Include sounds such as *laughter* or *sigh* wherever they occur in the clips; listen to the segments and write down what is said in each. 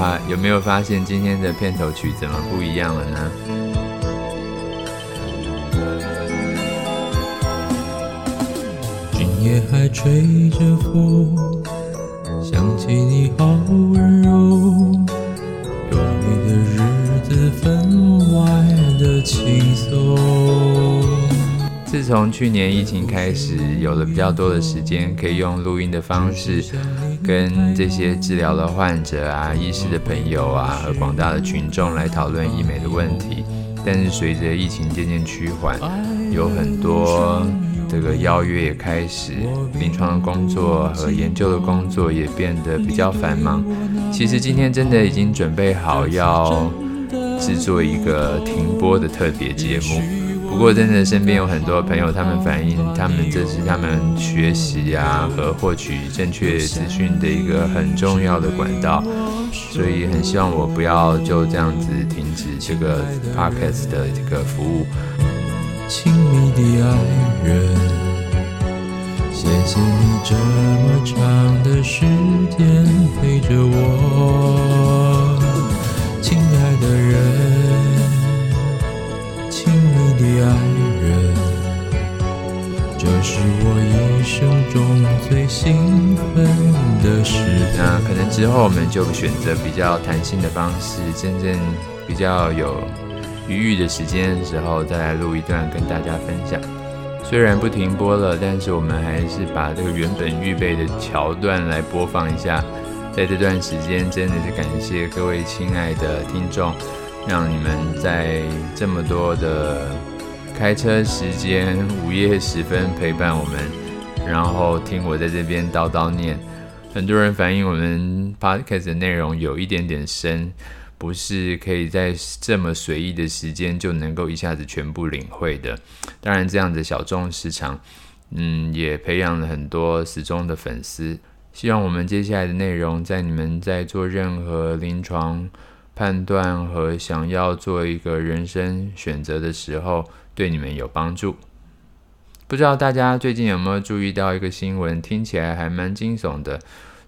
哇，有没有发现今天的片头曲怎么不一样了呢？今夜还吹着风，想起你好温柔，有你的日子分外的轻松。自从去年疫情开始，有了比较多的时间，可以用录音的方式，跟这些治疗的患者啊、医师的朋友啊和广大的群众来讨论医美的问题。但是随着疫情渐渐趋缓，有很多这个邀约也开始，临床的工作和研究的工作也变得比较繁忙。其实今天真的已经准备好要制作一个停播的特别节目。不过，真的身边有很多朋友，他们反映，他们这是他们学习啊和获取正确资讯的一个很重要的管道，所以很希望我不要就这样子停止这个 podcast 的这个服务。亲密的爱人，谢谢你这么长的时间陪着我，亲爱的人。爱人，这是我一生中最兴奋的事。那可能之后我们就选择比较弹性的方式，真正比较有余裕的时间的时候，再来录一段跟大家分享。虽然不停播了，但是我们还是把这个原本预备的桥段来播放一下。在这段时间，真的是感谢各位亲爱的听众。让你们在这么多的开车时间、午夜时分陪伴我们，然后听我在这边叨叨念。很多人反映我们 podcast 的内容有一点点深，不是可以在这么随意的时间就能够一下子全部领会的。当然，这样的小众市场，嗯，也培养了很多时钟的粉丝。希望我们接下来的内容，在你们在做任何临床。判断和想要做一个人生选择的时候，对你们有帮助。不知道大家最近有没有注意到一个新闻，听起来还蛮惊悚的，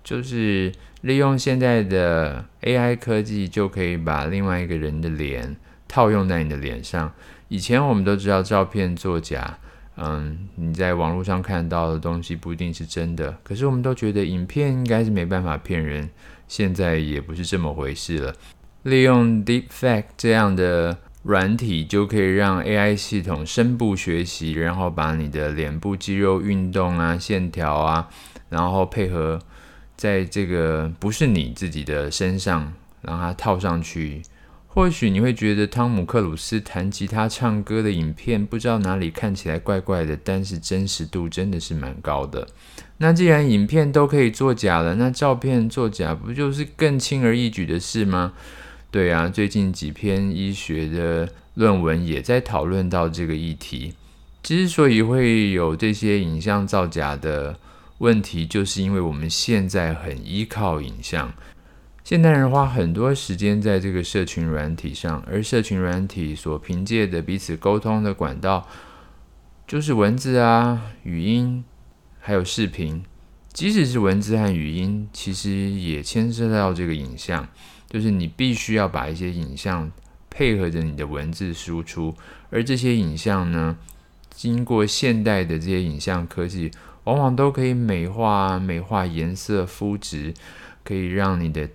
就是利用现在的 AI 科技，就可以把另外一个人的脸套用在你的脸上。以前我们都知道照片作假，嗯，你在网络上看到的东西不一定是真的，可是我们都觉得影片应该是没办法骗人，现在也不是这么回事了。利用 Deepfake 这样的软体，就可以让 AI 系统深部学习，然后把你的脸部肌肉运动啊、线条啊，然后配合在这个不是你自己的身上，让它套上去。或许你会觉得汤姆克鲁斯弹吉他唱歌的影片，不知道哪里看起来怪怪的，但是真实度真的是蛮高的。那既然影片都可以作假了，那照片作假不就是更轻而易举的事吗？对啊，最近几篇医学的论文也在讨论到这个议题。之所以会有这些影像造假的问题，就是因为我们现在很依靠影像。现代人花很多时间在这个社群软体上，而社群软体所凭借的彼此沟通的管道，就是文字啊、语音，还有视频。即使是文字和语音，其实也牵涉到这个影像。就是你必须要把一些影像配合着你的文字输出，而这些影像呢，经过现代的这些影像科技，往往都可以美化、美化颜色、肤质，可以让你的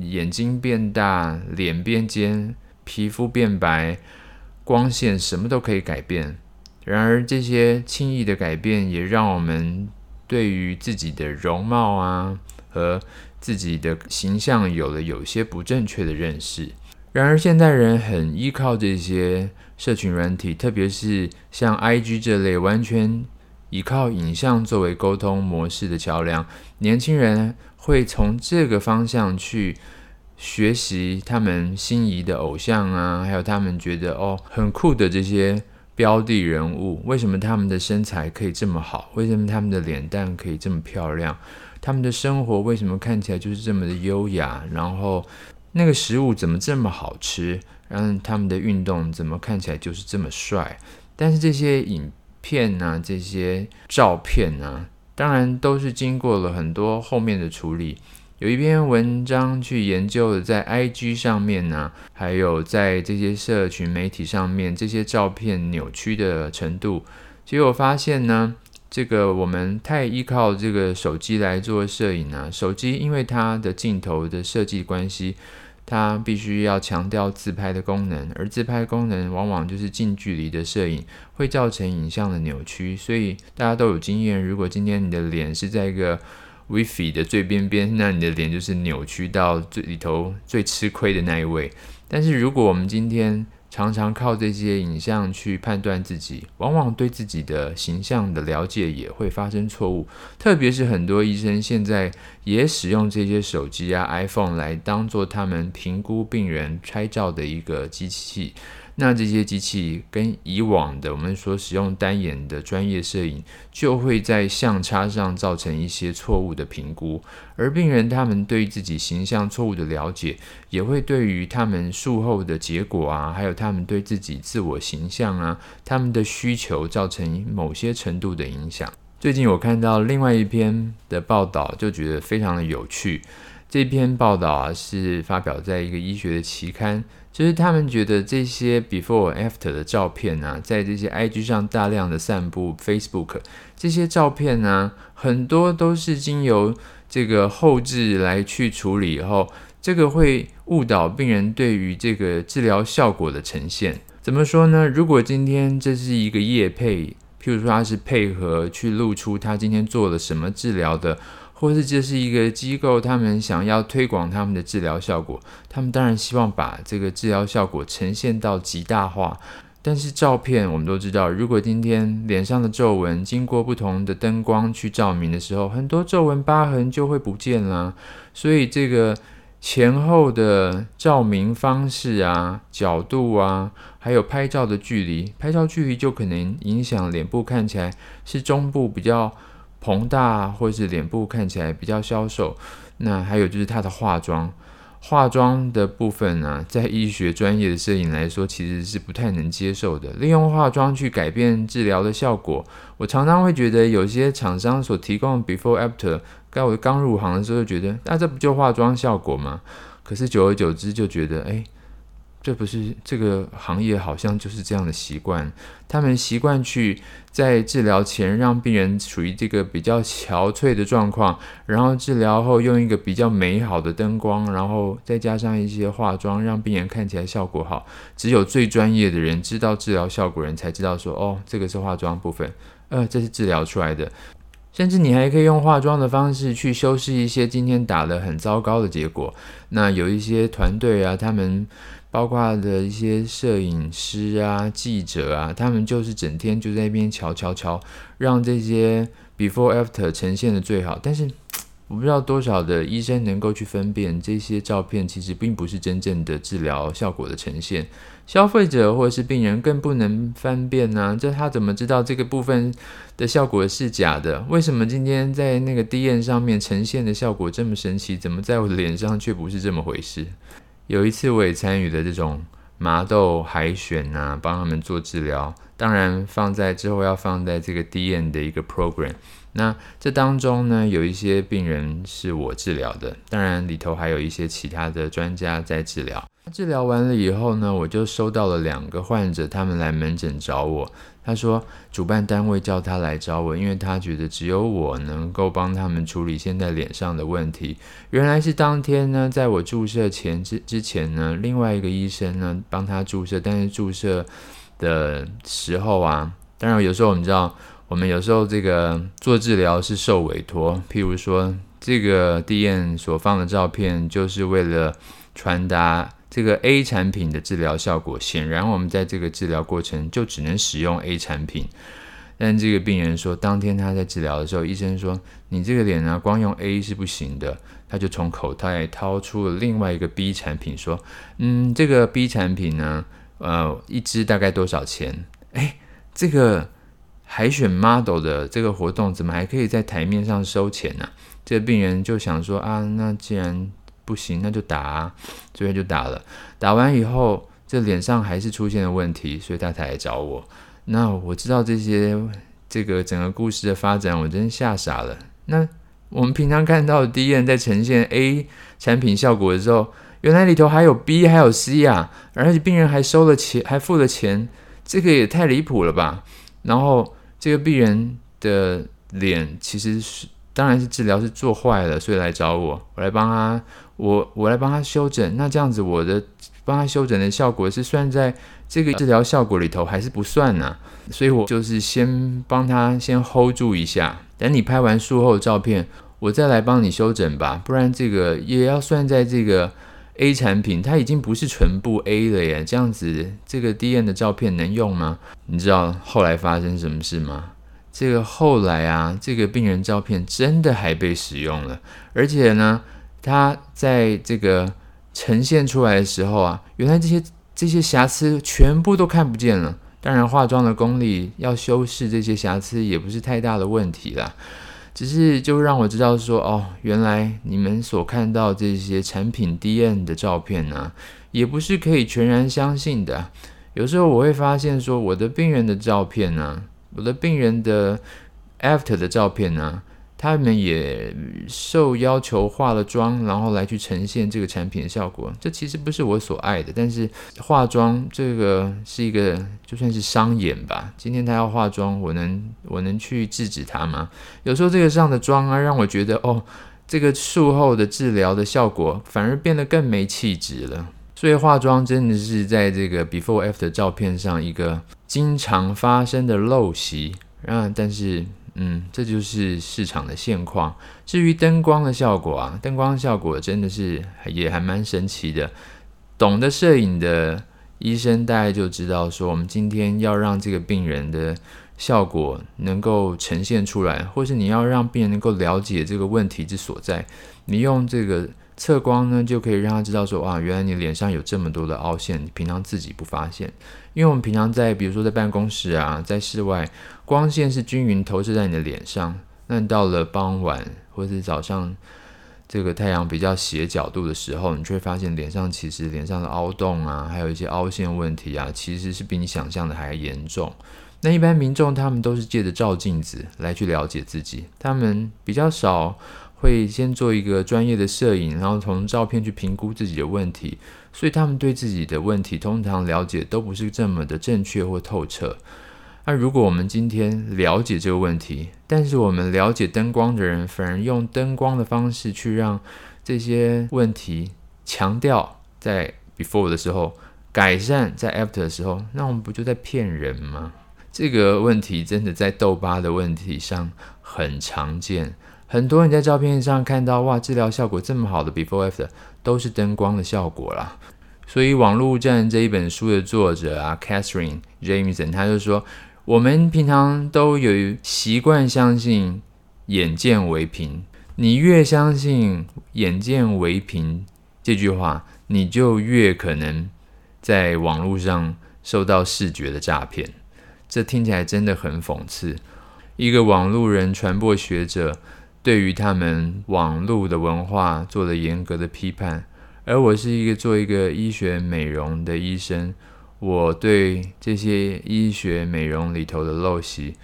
眼睛变大、脸变尖、皮肤变白、光线什么都可以改变。然而，这些轻易的改变也让我们对于自己的容貌啊和自己的形象有了有些不正确的认识，然而现代人很依靠这些社群软体，特别是像 IG 这类完全依靠影像作为沟通模式的桥梁。年轻人会从这个方向去学习他们心仪的偶像啊，还有他们觉得哦很酷的这些标的人物，为什么他们的身材可以这么好？为什么他们的脸蛋可以这么漂亮？他们的生活为什么看起来就是这么的优雅？然后那个食物怎么这么好吃？然后他们的运动怎么看起来就是这么帅？但是这些影片啊，这些照片啊，当然都是经过了很多后面的处理，有一篇文章去研究了在 IG 上面呢，还有在这些社群媒体上面这些照片扭曲的程度，结果发现呢，这个我们太依靠这个手机来做摄影啊，手机因为它的镜头的设计关系。它必须要强调自拍的功能，而自拍功能往往就是近距离的摄影，会造成影像的扭曲。所以大家都有经验，如果今天你的脸是在一个 Wi-Fi 的最边边，那你的脸就是扭曲到最里头最吃亏的那一位。但是如果我们今天常常靠这些影像去判断自己，往往对自己的形象的了解也会发生错误。特别是很多医生现在也使用这些手机啊、iPhone 来当做他们评估病人拍照的一个机器。那这些机器跟以往的我们所使用单眼的专业摄影，就会在相差上造成一些错误的评估，而病人他们对自己形象错误的了解，也会对于他们术后的结果啊，还有他们对自己自我形象啊，他们的需求造成某些程度的影响。最近我看到另外一篇的报道，就觉得非常的有趣。这篇报道啊，是发表在一个医学的期刊。就是他们觉得这些 before after 的照片啊，在这些 IG 上大量的散布，Facebook 这些照片呢，很多都是经由这个后置来去处理以后，这个会误导病人对于这个治疗效果的呈现。怎么说呢？如果今天这是一个业配，譬如说他是配合去露出他今天做了什么治疗的。或是这是一个机构，他们想要推广他们的治疗效果，他们当然希望把这个治疗效果呈现到极大化。但是照片我们都知道，如果今天脸上的皱纹经过不同的灯光去照明的时候，很多皱纹疤痕就会不见了。所以这个前后的照明方式啊、角度啊，还有拍照的距离，拍照距离就可能影响脸部看起来是中部比较。宏大，或是脸部看起来比较消瘦，那还有就是他的化妆，化妆的部分呢、在医学专业的摄影来说，其实是不太能接受的。利用化妆去改变治疗的效果，我常常会觉得有些厂商所提供的 before after，在我刚入行的时候就觉得，那这不就化妆效果吗？可是久而久之就觉得，哎。这不是这个行业好像就是这样的习惯，他们习惯去在治疗前让病人处于这个比较憔悴的状况，然后治疗后用一个比较美好的灯光，然后再加上一些化妆，让病人看起来效果好。只有最专业的人知道治疗效果人才知道说，哦，这个是化妆部分，呃，这是治疗出来的。甚至你还可以用化妆的方式去修饰一些今天打得很糟糕的结果。那有一些团队啊，他们。包括的一些摄影师啊、记者啊，他们就是整天就在那边瞧瞧瞧，让这些 before after 呈现的最好。但是我不知道多少的医生能够去分辨这些照片，其实并不是真正的治疗效果的呈现。消费者或者是病人更不能分辨呢、啊？这他怎么知道这个部分的效果是假的？为什么今天在那个 D N 上面呈现的效果这么神奇？怎么在我的脸上却不是这么回事？有一次我也参与了这种麻豆海选啊，帮他们做治疗。当然放在之后要放在这个 D N 的一个 program。那这当中呢，有一些病人是我治疗的，当然里头还有一些其他的专家在治疗。治疗完了以后呢，我就收到了两个患者，他们来门诊找我。他说，主办单位叫他来找我，因为他觉得只有我能够帮他们处理现在脸上的问题。原来是当天呢，在我注射前之之前呢，另外一个医生呢帮他注射，但是注射的时候啊，当然有时候我们知道，我们有时候这个做治疗是受委托，譬如说这个 DM 所放的照片，就是为了传达。这个 A 产品的治疗效果，显然我们在这个治疗过程就只能使用 A 产品。但这个病人说，当天他在治疗的时候，医生说：“你这个脸呢，光用 A 是不行的。”他就从口袋掏出了另外一个 B 产品，说：“嗯，这个 B 产品呢，呃，一支大概多少钱？”哎，这个海选 model 的这个活动怎么还可以在台面上收钱呢？这个病人就想说：“啊，那既然……”不行，那就打啊，所以就打了。打完以后，这脸上还是出现了问题，所以他才来找我。那我知道这些，这个整个故事的发展，我真吓傻了。那我们平常看到的 DM 在呈现 A 产品效果的时候，原来里头还有 B 还有 C 啊，而且病人还收了钱，还付了钱，这个也太离谱了吧？然后这个病人的脸其实是，当然是治疗是做坏了，所以来找我，我来帮他，我我来帮他修整。那这样子，我的帮他修整的效果是算在这个治疗效果里头，还是不算呢？所以我就是先帮他先 hold 住一下，等你拍完术后的照片，我再来帮你修整吧。不然这个也要算在这个 A 产品，它已经不是全部 A 了耶。这样子，这个 D N 的照片能用吗？你知道后来发生什么事吗？这个后来啊，这个病人照片真的还被使用了，而且呢，他在这个呈现出来的时候啊，原来这些这些瑕疵全部都看不见了。当然，化妆的功力要修饰这些瑕疵也不是太大的问题啦，只是就让我知道说，哦，原来你们所看到这些产品 DM 的照片呢，也不是可以全然相信的。有时候我会发现说，我的病人的照片呢。我的病人的 after 的照片呢，他们也受要求化了妆，然后来去呈现这个产品的效果。这其实不是我所爱的，但是化妆这个是一个就算是商演吧。今天他要化妆，我能我能去制止他吗？有时候这个上的妆啊，让我觉得哦，这个术后的治疗的效果反而变得更没气质了。所以化妆真的是在这个 before after 照片上一个经常发生的陋习啊，但是嗯，这就是市场的现况。至于灯光的效果啊，灯光效果真的是也还蛮神奇的。懂得摄影的医生大概就知道说，我们今天要让这个病人的效果能够呈现出来，或是你要让病人能够了解这个问题之所在，你用这个。测光呢，就可以让他知道说，哇，原来你脸上有这么多的凹陷，你平常自己不发现。因为我们平常在，比如说在办公室啊，在室外，光线是均匀投射在你的脸上。那到了傍晚或是早上，这个太阳比较斜角度的时候，你就会发现脸上其实脸上的凹洞啊，还有一些凹陷问题啊，其实是比你想象的还严重。那一般民众他们都是借着照镜子来去了解自己，他们比较少。会先做一个专业的摄影，然后从照片去评估自己的问题，所以他们对自己的问题通常了解都不是这么的正确或透彻。那如果我们今天了解这个问题，但是我们了解灯光的人反而用灯光的方式去让这些问题强调在 before 的时候，改善在 after 的时候，那我们不就在骗人吗？这个问题真的在痘疤的问题上很常见。很多人在照片上看到，哇，治疗效果这么好的 before after 都是灯光的效果啦。所以《网络战》这一本书的作者啊，Catherine Jameson，他就说，我们平常都有习惯相信眼见为凭，你越相信眼见为凭这句话，你就越可能在网络上受到视觉的诈骗。这听起来真的很讽刺。一个网络人传播学者。对于他们网络的文化做了严格的批判，而我是一个做一个医学美容的医生，我对这些医学美容里头的陋习，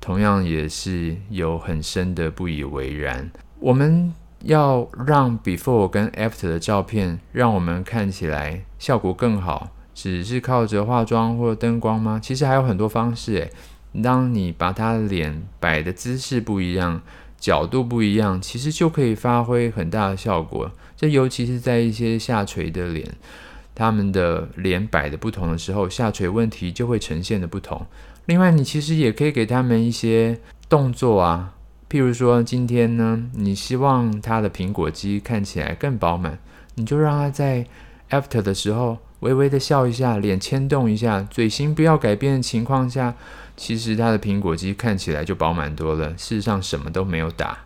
同样也是有很深的不以为然。我们要让 before 跟 after 的照片让我们看起来效果更好，只是靠着化妆或灯光吗？其实还有很多方式诶。当你把他脸摆的姿势不一样。角度不一样，其实就可以发挥很大的效果。这尤其是在一些下垂的脸，他们的脸摆的不同的时候，下垂问题就会呈现的不同。另外，你其实也可以给他们一些动作啊，譬如说今天呢，你希望他的苹果肌看起来更饱满，你就让他在 after 的时候微微的笑一下，脸牵动一下，嘴型不要改变的情况下。其实他的苹果肌看起来就饱满多了，事实上什么都没有打。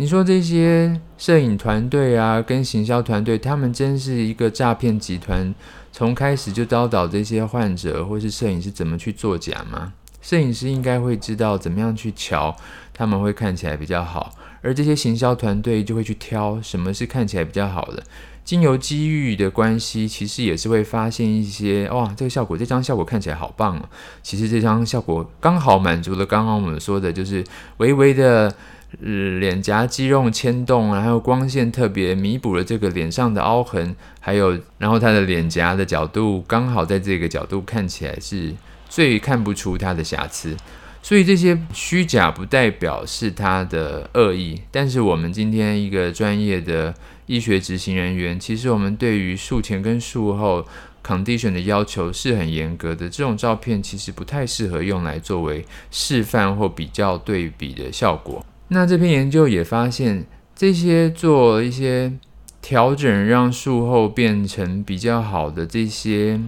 你说这些摄影团队啊，跟行销团队，他们真是一个诈骗集团，从开始就教导这些患者或是摄影师怎么去作假吗？摄影师应该会知道怎么样去瞧，他们会看起来比较好，而这些行销团队就会去挑什么是看起来比较好的。经由机遇的关系，其实也是会发现一些哇，这个效果，这张效果看起来好棒啊！其实这张效果刚好满足了刚刚我们说的，就是微微的，脸颊肌肉牵动啊，还有光线特别弥补了这个脸上的凹痕，还有，然后他的脸颊的角度刚好在这个角度看起来是最看不出他的瑕疵，所以这些虚假不代表是他的恶意，但是我们今天一个专业的医学执行人员，其实我们对于术前跟术后 condition 的要求是很严格的，这种照片其实不太适合用来作为示范或比较对比的效果。那这篇研究也发现，这些做一些调整，让术后变成比较好的这些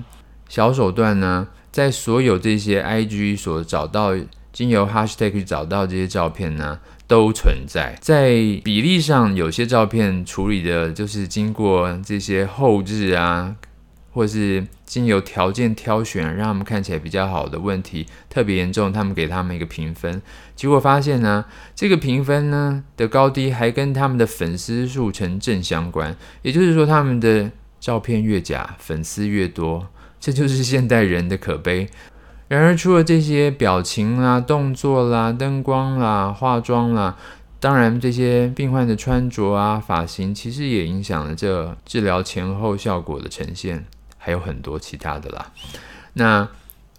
小手段呢，在所有这些 IG 所找到，经由 Hashtag 去找到这些照片呢，都存在。在比例上，有些照片处理的就是经过这些后置啊。或是经由条件挑选，让他们看起来比较好的问题特别严重，他们给他们一个评分，结果发现呢，这个评分呢的高低还跟他们的粉丝数成正相关，也就是说，他们的照片越假，粉丝越多，这就是现代人的可悲。然而，除了这些表情啦、动作啦、灯光啦、化妆啦，当然这些病患的穿着啊、发型，其实也影响了这治疗前后效果的呈现。还有很多其他的啦。那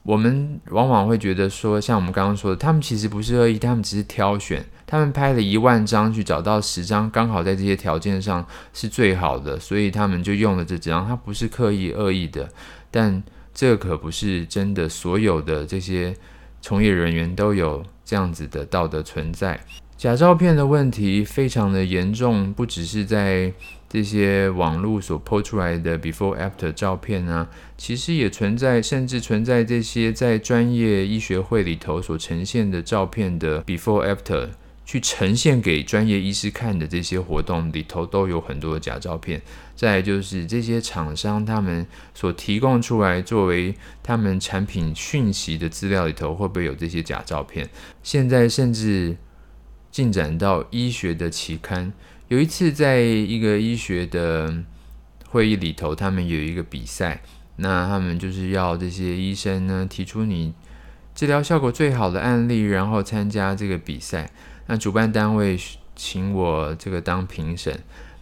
我们往往会觉得说，像我们刚刚说的，他们其实不是恶意，他们只是挑选。他们拍了一万张，去找到十张刚好在这些条件上是最好的，所以他们就用了这几张。他不是刻意恶意的，但这可不是真的。所有的这些从业人员都有这样子的道德存在。假照片的问题非常的严重，不只是在。这些网络所 po 出来的 before after 照片啊，其实也存在，甚至存在这些在专业医学会里头所呈现的照片的 before after，去呈现给专业医师看的这些活动里头都有很多的假照片。再就是这些厂商他们所提供出来作为他们产品讯息的资料里头，会不会有这些假照片？现在甚至进展到医学的期刊。有一次，在一个医学的会议里头，他们有一个比赛，那他们就是要这些医生呢提出你治疗效果最好的案例，然后参加这个比赛。那主办单位请我这个当评审。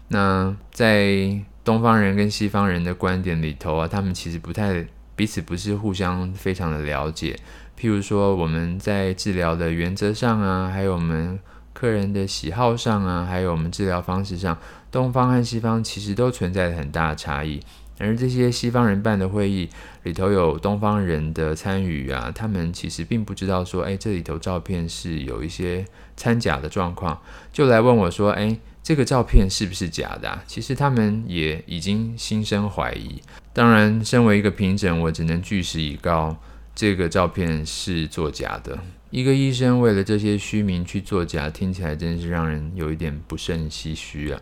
那在东方人跟西方人的观点里头啊，他们其实不太彼此不是互相非常的了解。譬如说，我们在治疗的原则上啊，还有我们。客人的喜好上啊，还有我们治疗方式上，东方和西方其实都存在很大的差异。而这些西方人办的会议里头有东方人的参与啊，他们其实并不知道说，哎，这里头照片是有一些掺假的状况，就来问我说，哎，这个照片是不是假的啊？其实他们也已经心生怀疑。当然，身为一个评审，我只能据实以告，这个照片是作假的。一个医生为了这些虚名去作假，听起来真是让人有一点不胜唏嘘啊！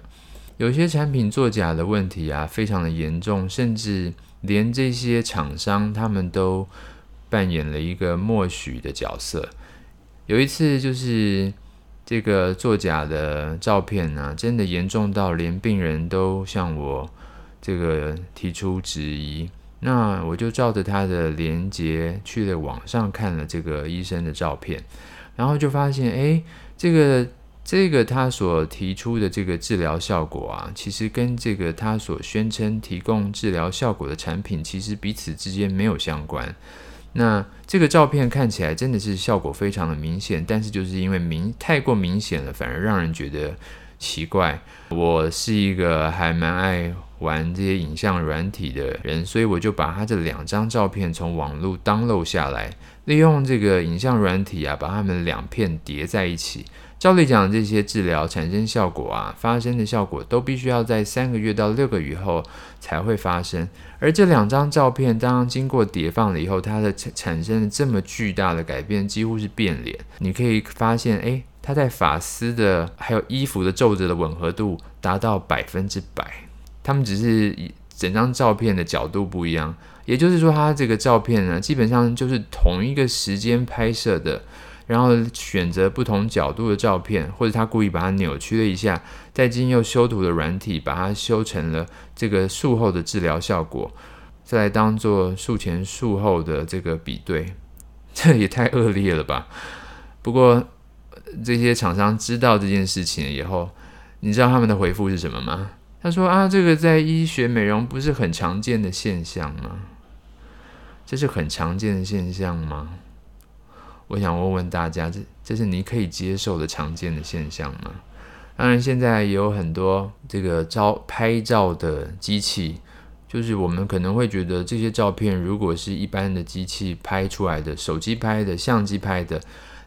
有些产品作假的问题啊，非常的严重，甚至连这些厂商他们都扮演了一个默许的角色。有一次就是这个作假的照片呢、啊，真的严重到连病人都向我这个提出质疑。那我就照着他的连接去了网上看了这个医生的照片，然后就发现，哎，这个这个他所提出的这个治疗效果啊，其实跟这个他所宣称提供治疗效果的产品，其实彼此之间没有相关。那这个照片看起来真的是效果非常的明显，但是就是因为明太过明显了，反而让人觉得奇怪。我是一个还蛮爱。玩这些影像软体的人，所以我就把他这两张照片从网络 download 下来，利用这个影像软体啊，把他们两片叠在一起。照理讲，这些治疗产生效果啊，发生的效果都必须要在三个月到六个月后才会发生。而这两张照片，当经过叠放了以后，它的产产生了这么巨大的改变，几乎是变脸。你可以发现，诶，它在发丝的还有衣服的皱褶的吻合度达到百分之百。他们只是以整张照片的角度不一样，也就是说，他这个照片呢，基本上就是同一个时间拍摄的，然后选择不同角度的照片，或者他故意把它扭曲了一下，再经由修图的软体把它修成了这个术后的治疗效果，再来当做术前术后的这个比对，这 *laughs* 也太恶劣了吧？不过这些厂商知道这件事情以后，你知道他们的回复是什么吗？他说啊，这个在医学美容不是很常见的现象吗？这是很常见的现象吗？我想问问大家，这这是你可以接受的常见的现象吗？当然，现在也有很多这个照拍照的机器，就是我们可能会觉得这些照片如果是一般的机器拍出来的，手机拍的、相机拍的，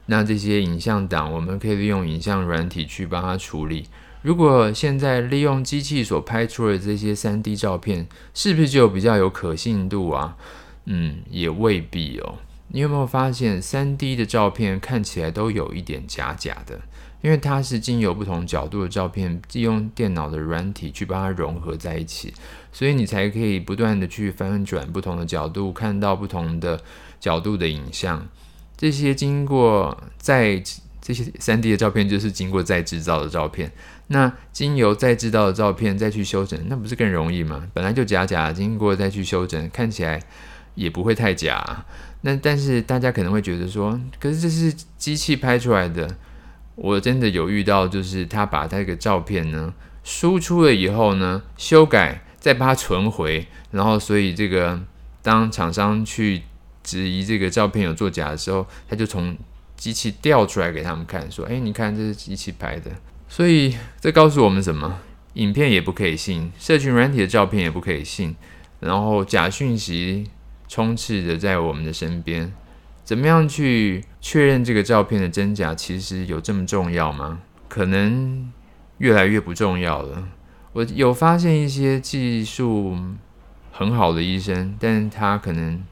那这些影像档我们可以利用影像软体去帮它处理。如果现在利用机器所拍出的这些 3D 照片，是不是就比较有可信度啊？嗯，也未必哦。你有没有发现 3D 的照片看起来都有一点假假的？因为它是经由不同角度的照片，利用电脑的软体去把它融合在一起，所以你才可以不断的去翻转不同的角度，看到不同的角度的影像。这些经过再这些 3D 的照片，就是经过再制造的照片。那经由再制造的照片再去修整，那不是更容易吗？本来就假假，经过再去修整，看起来也不会太假。那但是大家可能会觉得说，可是这是机器拍出来的。我真的有遇到，就是他把那个照片呢输出了以后呢，修改再把它存回，然后所以这个当厂商去质疑这个照片有作假的时候，他就从机器调出来给他们看，说：“哎，你看这是机器拍的。”所以这告诉我们什么？影片也不可以信，社群软体的照片也不可以信，然后假讯息充斥着在我们的身边。怎么样去确认这个照片的真假？其实有这么重要吗？可能越来越不重要了。我有发现一些技术很好的医生，但他可能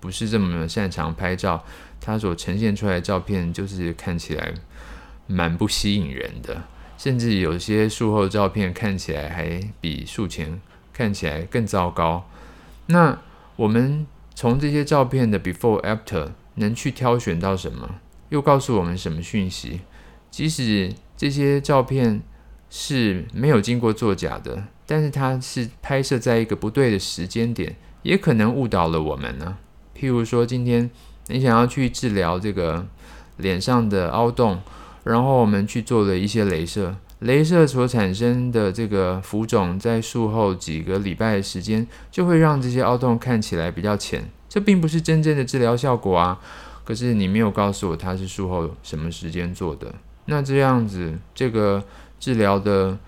不是这么擅长拍照，他所呈现出来的照片就是看起来蛮不吸引人的，甚至有些术后照片看起来还比术前看起来更糟糕。那我们从这些照片的 before after。能去挑选到什么？又告诉我们什么讯息？即使这些照片是没有经过作假的，但是它是拍摄在一个不对的时间点，也可能误导了我们呢。譬如说，今天你想要去治疗这个脸上的凹洞，然后我们去做了一些镭射，镭射所产生的这个浮肿，在术后几个礼拜的时间，就会让这些凹洞看起来比较浅。这并不是真正的治疗效果啊！可是你没有告诉我它是术后什么时间做的，那这样子这个治疗的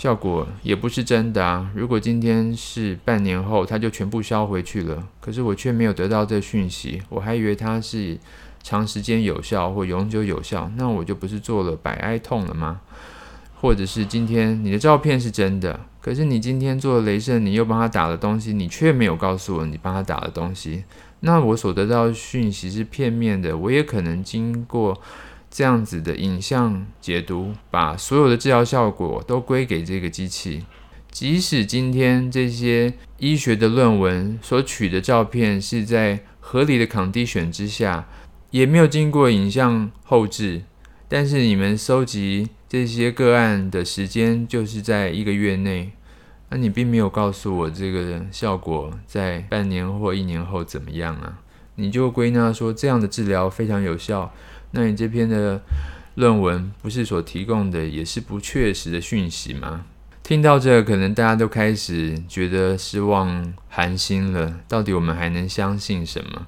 效果也不是真的啊！如果今天是半年后它就全部消回去了，可是我却没有得到这讯息，我还以为它是长时间有效或永久有效，那我就不是做了白挨痛了吗？或者是今天你的照片是真的，可是你今天做了雷射，你又帮他打了东西，你却没有告诉我你帮他打了东西，那我所得到讯息是片面的。我也可能经过这样子的影像解读，把所有的治疗效果都归给这个机器。即使今天这些医学的论文所取的照片是在合理的 condition 之下，也没有经过影像后置，但是你们收集。这些个案的时间就是在一个月内，那你并没有告诉我这个效果在半年或一年后怎么样啊？你就归纳说这样的治疗非常有效，那你这篇的论文不是所提供的也是不确实的讯息吗？听到这，可能大家都开始觉得失望寒心了。到底我们还能相信什么？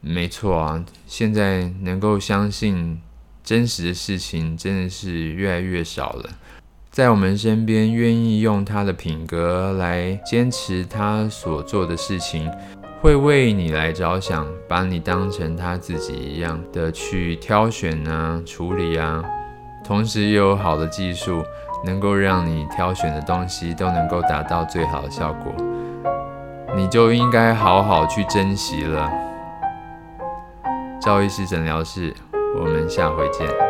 没错啊，现在能够相信。真实的事情真的是越来越少了，在我们身边愿意用他的品格来坚持他所做的事情，会为你来着想，把你当成他自己一样的去挑选啊、处理啊，同时又有好的技术，能够让你挑选的东西都能够达到最好的效果，你就应该好好去珍惜了。赵医师诊疗室。我们下回见。